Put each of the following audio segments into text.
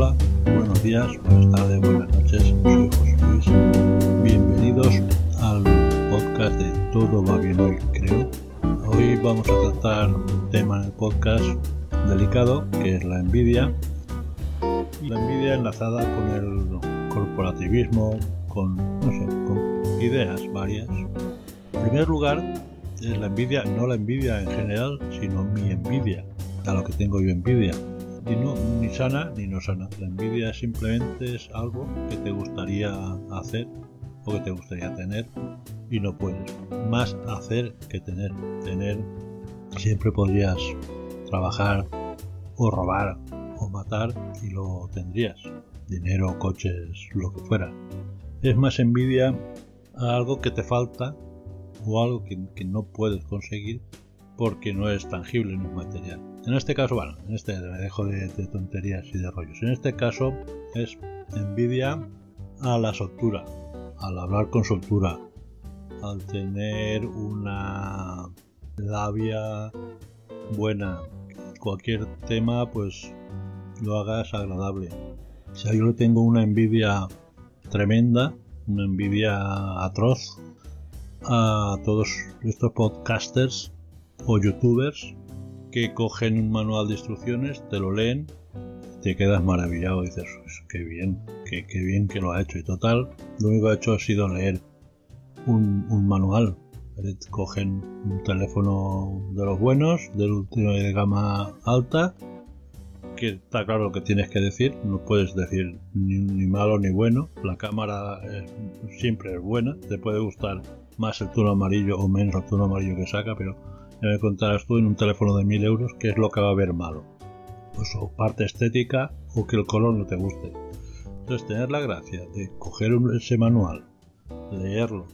Hola, buenos días, buenas tardes, buenas noches. Soy José Luis. Bienvenidos al podcast de Todo va bien hoy, creo. Hoy vamos a tratar un tema en el podcast delicado que es la envidia. La envidia enlazada con el corporativismo, con, no sé, con ideas varias. En primer lugar, es la envidia, no la envidia en general, sino mi envidia, a lo que tengo yo envidia ni sana ni no sana. La envidia simplemente es algo que te gustaría hacer o que te gustaría tener y no puedes. Más hacer que tener. Tener siempre podrías trabajar o robar o matar y lo tendrías. Dinero, coches, lo que fuera. Es más envidia a algo que te falta o algo que no puedes conseguir porque no es tangible, no es material. En este caso, bueno, en este me dejo de, tonterías y de rollos. En este caso es envidia a la soltura, al hablar con soltura, al tener una labia buena, cualquier tema, pues lo hagas agradable. O sea, yo le tengo una envidia tremenda, una envidia atroz a todos estos podcasters o youtubers que cogen un manual de instrucciones, te lo leen, te quedas maravillado, dices, pues, qué bien, qué, bien que lo ha hecho. Y total, lo único que ha hecho ha sido leer un, manual. Cogen un teléfono de los buenos, del último de gama alta, que está claro lo que tienes que decir, no puedes decir ni malo ni bueno, la cámara siempre es buena, te puede gustar más el tono amarillo o menos el tono amarillo que saca, pero me contarás tú en un teléfono de 1000 euros qué es lo que va a haber malo. Pues o parte estética o que el color no te guste. Entonces tener la gracia de coger ese manual, leerlo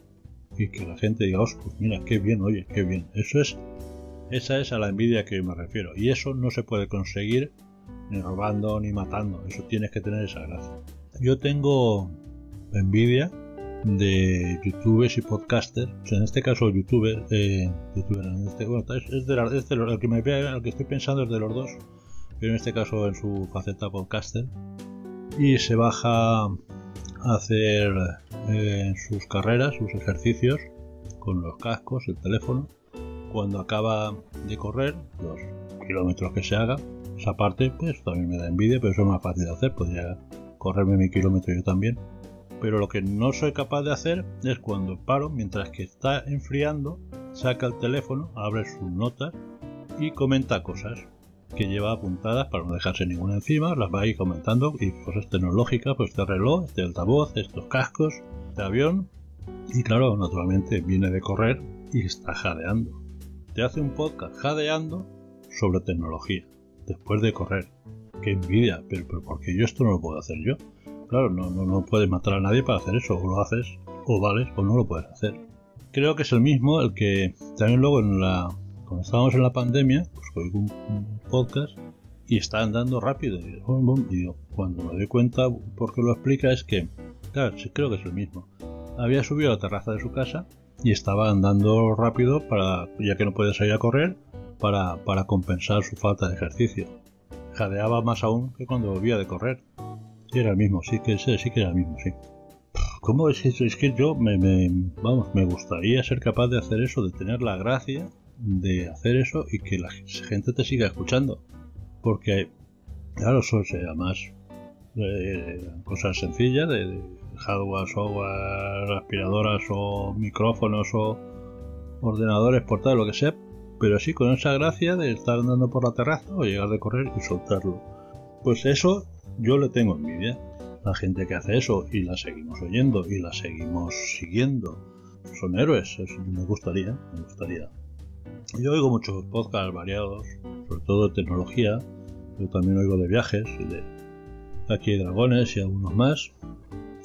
y que la gente diga, oh, pues mira, qué bien, oye, qué bien. Eso es, esa es a la envidia que me refiero. Y eso no se puede conseguir ni robando ni matando. Eso tienes que tener esa gracia. Yo tengo envidia de youtubers y podcasters, en este caso youtuber, eh, este, es, de, de el que me el que estoy pensando es de los dos, pero en este caso en su faceta podcaster, y se baja a hacer eh, sus carreras, sus ejercicios con los cascos, el teléfono, cuando acaba de correr, los kilómetros que se haga, esa parte pues también me da envidia, pero eso es más fácil de hacer, podría correrme mi kilómetro yo también pero lo que no soy capaz de hacer es cuando paro, mientras que está enfriando, saca el teléfono, abre sus notas y comenta cosas que lleva apuntadas para no dejarse ninguna encima, las va a ir comentando y cosas tecnológicas, pues este reloj, este altavoz, estos cascos, este avión y claro, naturalmente viene de correr y está jadeando. Te hace un podcast jadeando sobre tecnología, después de correr. Qué envidia, pero, pero porque yo esto no lo puedo hacer yo. Claro, no, no, no puedes matar a nadie para hacer eso, o lo haces, o vales, o no lo puedes hacer. Creo que es el mismo el que también luego en la cuando estábamos en la pandemia, pues oigo un, podcast y está andando rápido. Y, cuando me doy cuenta, porque lo explica, es que, claro, sí, creo que es el mismo. Había subido a la terraza de su casa y estaba andando rápido para, ya que no puede salir a correr, para, para compensar su falta de ejercicio. Jadeaba más aún que cuando volvía de correr era el mismo, sí que sí, sí que era el mismo, sí. ¿Cómo es eso? Es que yo me, vamos, me gustaría ser capaz de hacer eso, de tener la gracia de hacer eso y que la gente te siga escuchando. Porque, claro, eso además eh, cosas sencillas de, hardware, software, aspiradoras o micrófonos o ordenadores portátiles, lo que sea, pero así con esa gracia de estar andando por la terraza o llegar de correr y soltarlo. Pues eso yo le tengo envidia. La gente que hace eso y la seguimos oyendo y la seguimos siguiendo son héroes. me gustaría, me gustaría. Yo oigo muchos podcasts variados, sobre todo de tecnología. Yo también oigo de viajes y de aquí hay dragones y algunos más.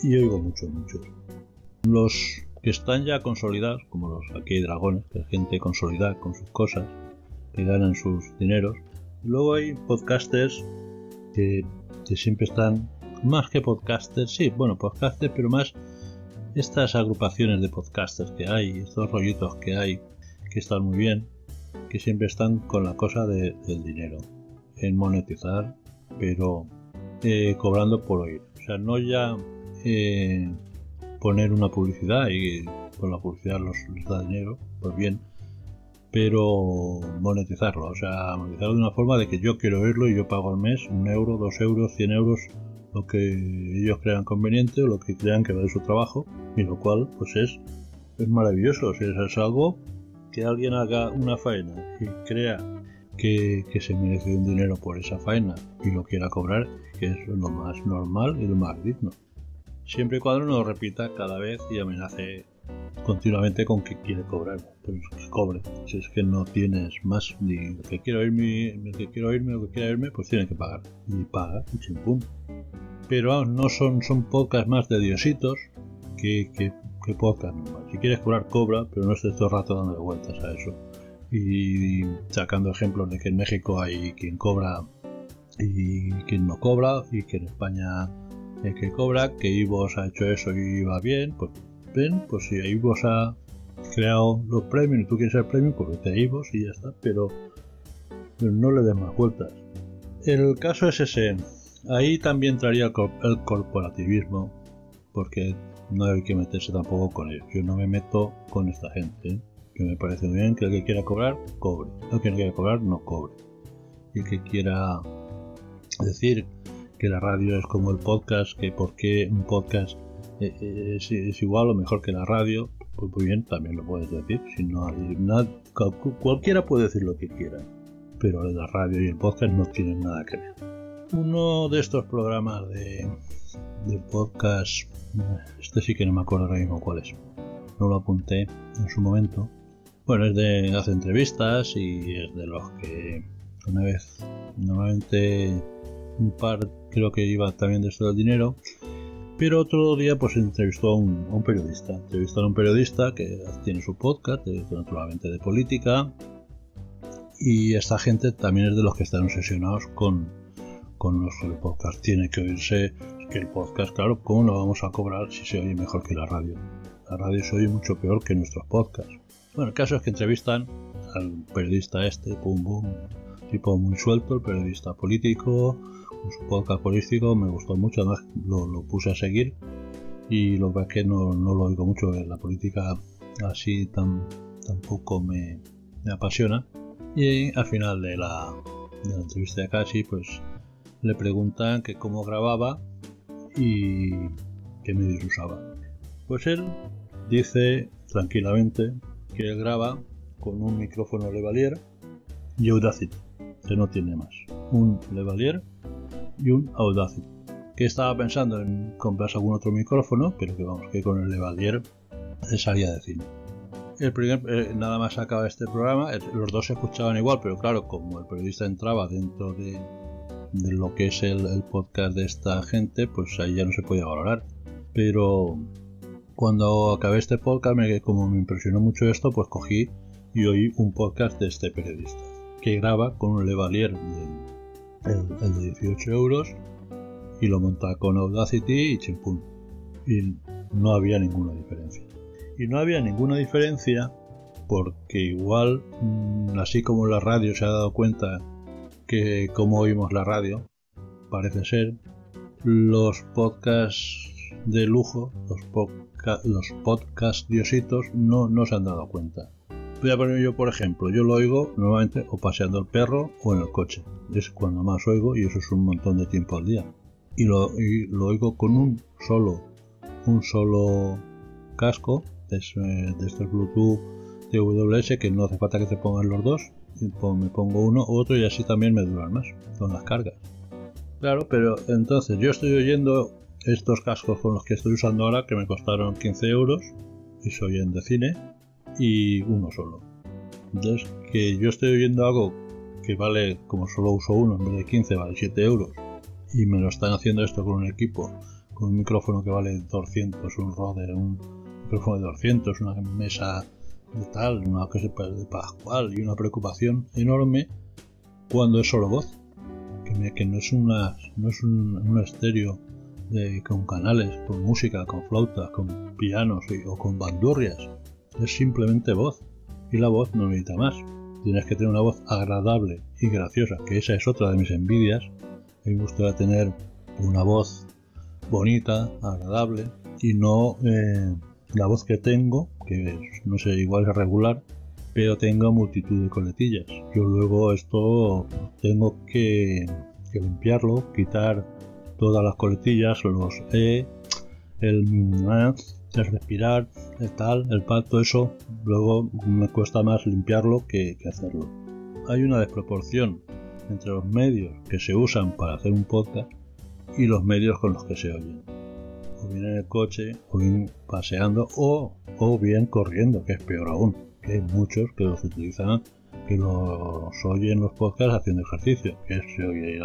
Y oigo muchos, muchos. Los que están ya consolidados, como los aquí hay dragones, que es gente consolidada con sus cosas, que ganan sus dineros. Luego hay podcasters que que siempre están más que podcasters, sí, bueno, podcasters, pero más estas agrupaciones de podcasters que hay, estos rollitos que hay, que están muy bien, que siempre están con la cosa del dinero, en monetizar, pero eh, cobrando por oír. O sea, no ya eh, poner una publicidad y con la publicidad los, les da dinero, pues bien, pero monetizarlo, o sea, monetizarlo de una forma de que yo quiero oírlo y yo pago al mes un euro, dos euros, cien euros, lo que ellos crean conveniente o lo que crean que vale su trabajo, y lo cual pues es, es maravilloso, si es algo que alguien haga una faena y crea que, que, se merece un dinero por esa faena y lo quiera cobrar, que es lo más normal y lo más digno. Siempre y cuando no lo repita cada vez y amenace continuamente con que quiere cobrar, pues que cobre. Si es que no tienes más, ni que quiero irme, que quiero irme o que quiera irme, pues tiene que pagar. Y paga, chimpum. Pero no son, son pocas más de diositos que, que, que podcast Si quieres cobrar, cobra, pero no estés todo el rato dando vueltas a eso. Y sacando ejemplos de que en México hay quien cobra y quien no cobra, y que en España hay que cobra, que Ivos ha hecho eso y va bien, pues ven, pues si Ivos ha creado los premios y tú quieres el premio, pues vete a Ivos y ya está, pero, no le des más vueltas. El caso es ese, ahí también traería el corporativismo, porque no hay que meterse tampoco con ellos. Yo no me meto con esta gente. Que me parece muy bien que el que quiera cobrar, cobre. El que no quiera cobrar, no cobre. Y el que quiera decir que la radio es como el podcast, que por qué un podcast eh, eh, es, igual o mejor que la radio, pues muy bien, también lo puedes decir. Si no hay cualquiera puede decir lo que quiera, pero la radio y el podcast no tienen nada que ver. Uno de estos programas de, de podcast, este sí que no me acuerdo ahora mismo cuál es, no lo apunté en su momento. Bueno, es de hace entrevistas y es de los que una vez, normalmente un par creo que iba también de esto del dinero pero otro día pues entrevistó a un, periodista. Entrevistó a un periodista que tiene su podcast, naturalmente de política. Y esta gente también es de los que están obsesionados con, con el podcast. Tiene que oírse que el podcast, claro, ¿cómo lo vamos a cobrar si se oye mejor que la radio? La radio se oye mucho peor que nuestros podcasts. Bueno, el caso es que entrevistan al periodista este, pum pum, tipo muy suelto, el periodista político, su podcast político me gustó mucho, además lo, puse a seguir y lo que es que no, lo oigo mucho, la política así tan, tampoco me, apasiona. Y al final de la, de la entrevista de Casi, pues le preguntan que cómo grababa y qué medios usaba. Pues él dice tranquilamente que él graba con un micrófono Levalier y Audacity, que no tiene más. Un Levalier y un Audacity. Que estaba pensando en comprarse algún otro micrófono, pero que vamos, que con el Levalier se salía de cine. El primer, eh, nada más acaba este programa, los dos se escuchaban igual, pero claro, como el periodista entraba dentro de, de lo que es el, podcast de esta gente, pues ahí ya no se podía valorar. Pero cuando acabé este podcast, me, como me impresionó mucho esto, pues cogí y oí un podcast de este periodista, que graba con un Levalier de el, de 18 euros y lo montaba con Audacity y chimpún. Y no había ninguna diferencia. Y no había ninguna diferencia porque igual, mm, así como la radio se ha dado cuenta que como oímos la radio, parece ser, los podcasts de lujo, los, los podcasts diositos, no, no se han dado cuenta. Voy a poner yo, por ejemplo, yo lo oigo normalmente o paseando el perro o en el coche. Es cuando más oigo y eso es un montón de tiempo al día. Y lo, lo oigo con un solo, un solo casco de, de estos Bluetooth TWS que no hace falta que te pongan los dos. Me pongo uno u otro y así también me duran más con las cargas. Claro, pero entonces yo estoy oyendo estos cascos con los que estoy usando ahora que me costaron 15 euros y soy en de cine y uno solo. Entonces, que yo estoy oyendo algo que vale, como solo uso uno, en vez de 15, vale 7 euros, y me lo están haciendo esto con un equipo, con un micrófono que vale 200, un Rode, un micrófono de 200, una mesa de tal, una cosa de Pascual y una preocupación enorme cuando es solo voz, que, que no es, una, no es un, un estéreo de, con canales, con música, con flautas, con pianos o con bandurrias es simplemente voz. Y la voz no necesita más. Tienes que tener una voz agradable y graciosa, que esa es otra de mis envidias. Me gustaría tener una voz bonita, agradable y no eh, la voz que tengo, que no sé, igual es regular, pero tengo multitud de coletillas. Yo luego esto tengo que, limpiarlo, quitar todas las coletillas, los E, el, el respirar, el tal, el pacto, eso, luego me cuesta más limpiarlo que, que hacerlo. Hay una desproporción entre los medios que se usan para hacer un podcast y los medios con los que se oyen. O bien en el coche, o bien paseando, o, o bien corriendo, que es peor aún. Que hay muchos que los utilizan, que los oyen los podcasts haciendo ejercicio. Que se oye,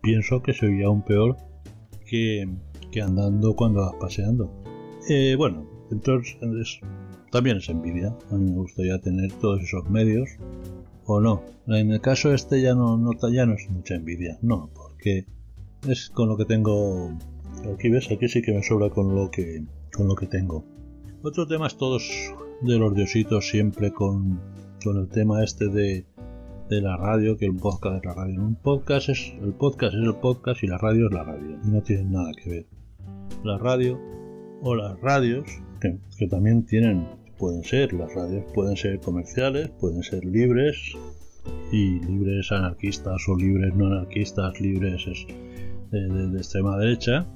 pienso que se oye aún peor que, que andando cuando vas paseando. Eh, bueno, entonces también es envidia. A mí me gustaría tener todos esos medios o no. En el caso este ya no, no, ya no es mucha envidia, no, porque es con lo que tengo. Aquí ves, aquí sí que me sobra con lo que, con lo que tengo. Otro tema es todos de los diositos siempre con, con el tema este de, de la radio, que el podcast es la radio. Un podcast es el podcast es el podcast y la radio es la radio. Y no tienen nada que ver. La radio o las radios, que, también tienen, pueden ser, las radios pueden ser comerciales, pueden ser libres y libres anarquistas o libres no anarquistas, libres es, de, extrema derecha,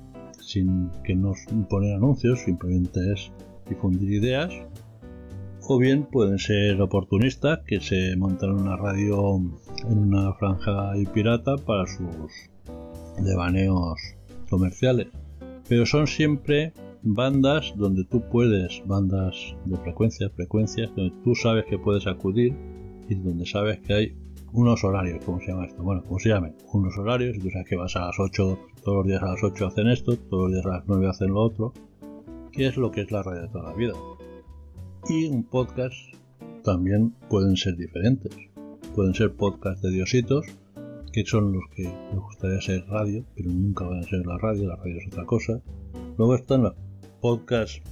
sin que nos imponer anuncios, simplemente es difundir ideas, o bien pueden ser oportunistas que se montan una radio en una franja y pirata para sus devaneos comerciales. Pero son siempre bandas donde tú puedes, bandas de frecuencias, frecuencias, donde tú sabes que puedes acudir y donde sabes que hay unos horarios, ¿cómo se llama esto? Bueno, ¿cómo se llame? Unos horarios, tú sabes que vas a las 8, todos los días a las 8 hacen esto, todos los días a las 9 hacen lo otro, que es lo que es la radio de toda la vida. Y un podcast también pueden ser diferentes. Pueden ser podcasts de diositos, que son los que les gustaría ser radio, pero nunca van a ser la radio, la radio es otra cosa. Luego están los podcasts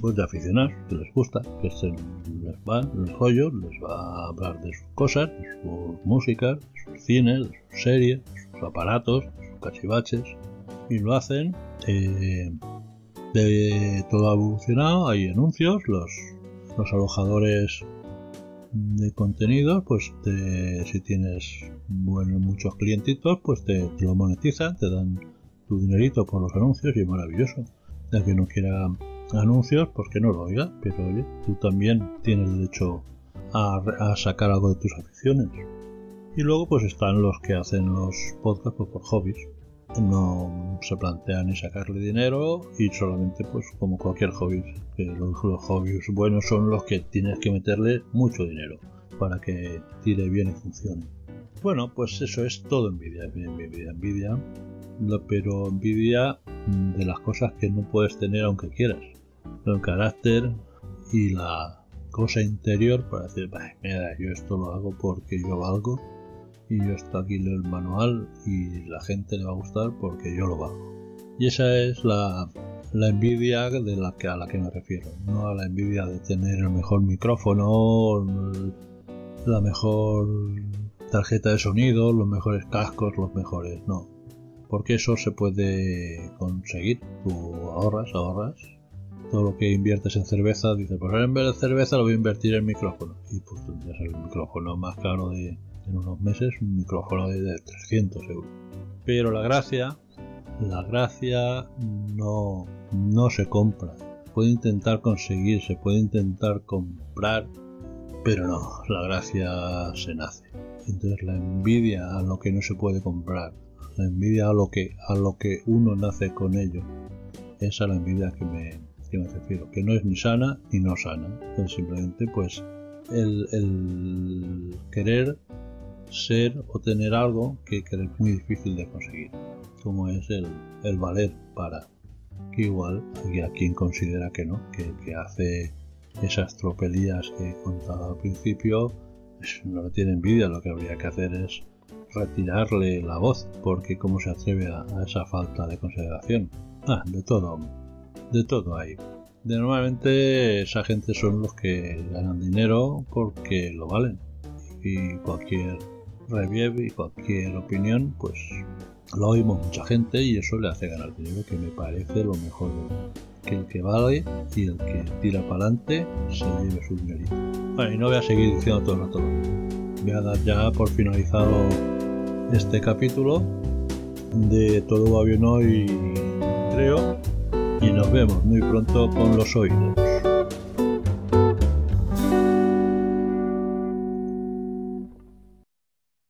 pues, de aficionados que les gusta, que les va el rollo, les va a hablar de sus cosas, de sus músicas, de sus cines, de sus series, de sus aparatos, de sus cachivaches, y lo hacen eh, de todo evolucionado, hay anuncios, los, los alojadores de contenidos, pues si tienes bueno, muchos clientitos, pues te, te, lo monetizan, te dan tu dinerito por los anuncios y es maravilloso. Que no quiera anuncios, pues que no lo oiga, pero oye, tú también tienes derecho a, sacar algo de tus aficiones. Y luego pues están los que hacen los podcasts pues, por hobbies. No se plantean ni sacarle dinero y solamente pues como cualquier hobby. Que los, hobbies buenos son los que tienes que meterle mucho dinero para que tire bien y funcione. Bueno, pues eso es todo envidia, envidia, envidia, pero envidia de las cosas que no puedes tener aunque quieras el carácter y la cosa interior para decir, mira, yo esto lo hago porque yo valgo y yo esto aquí leo el manual y la gente le va a gustar porque yo lo valgo. Y esa es la, la envidia de la que, a la que me refiero, no a la envidia de tener el mejor micrófono, la mejor tarjeta de sonido, los mejores cascos, los mejores, no. Porque eso se puede conseguir, tú ahorras, ahorras todo lo que inviertes en cerveza, dices, pues en de cerveza lo voy a invertir en micrófono. Y pues tendrías el micrófono más caro de, en unos meses, un micrófono de, 300 euros. Pero la gracia, la gracia no, no se compra. Puede intentar conseguir, se puede intentar comprar, pero no, la gracia se nace. Entonces la envidia a lo que no se puede comprar, la envidia a lo que, a lo que uno nace con ello, esa es la envidia que me, que me refiero, que no es ni sana ni no sana, es simplemente pues el, querer ser o tener algo que, es muy difícil de conseguir, como es el, el valer para, que igual hay a quien considera que no, que que hace esas tropelías que he contado al principio, pues, no le tiene envidia, lo que habría que hacer es retirarle la voz, porque cómo se atreve a, esa falta de consideración. Ah, de todo, de todo hay. De normalmente esa gente son los que ganan dinero porque lo valen. Y cualquier review y cualquier opinión, pues lo oímos mucha gente y eso le hace ganar dinero, que me parece lo mejor que el que vale y el que tira para adelante se lleve su dinerito. Bueno, y no voy a seguir diciendo todo el rato. Voy a dar ya por finalizado este capítulo de Todo va bien hoy, creo, y nos vemos muy pronto con los oídos.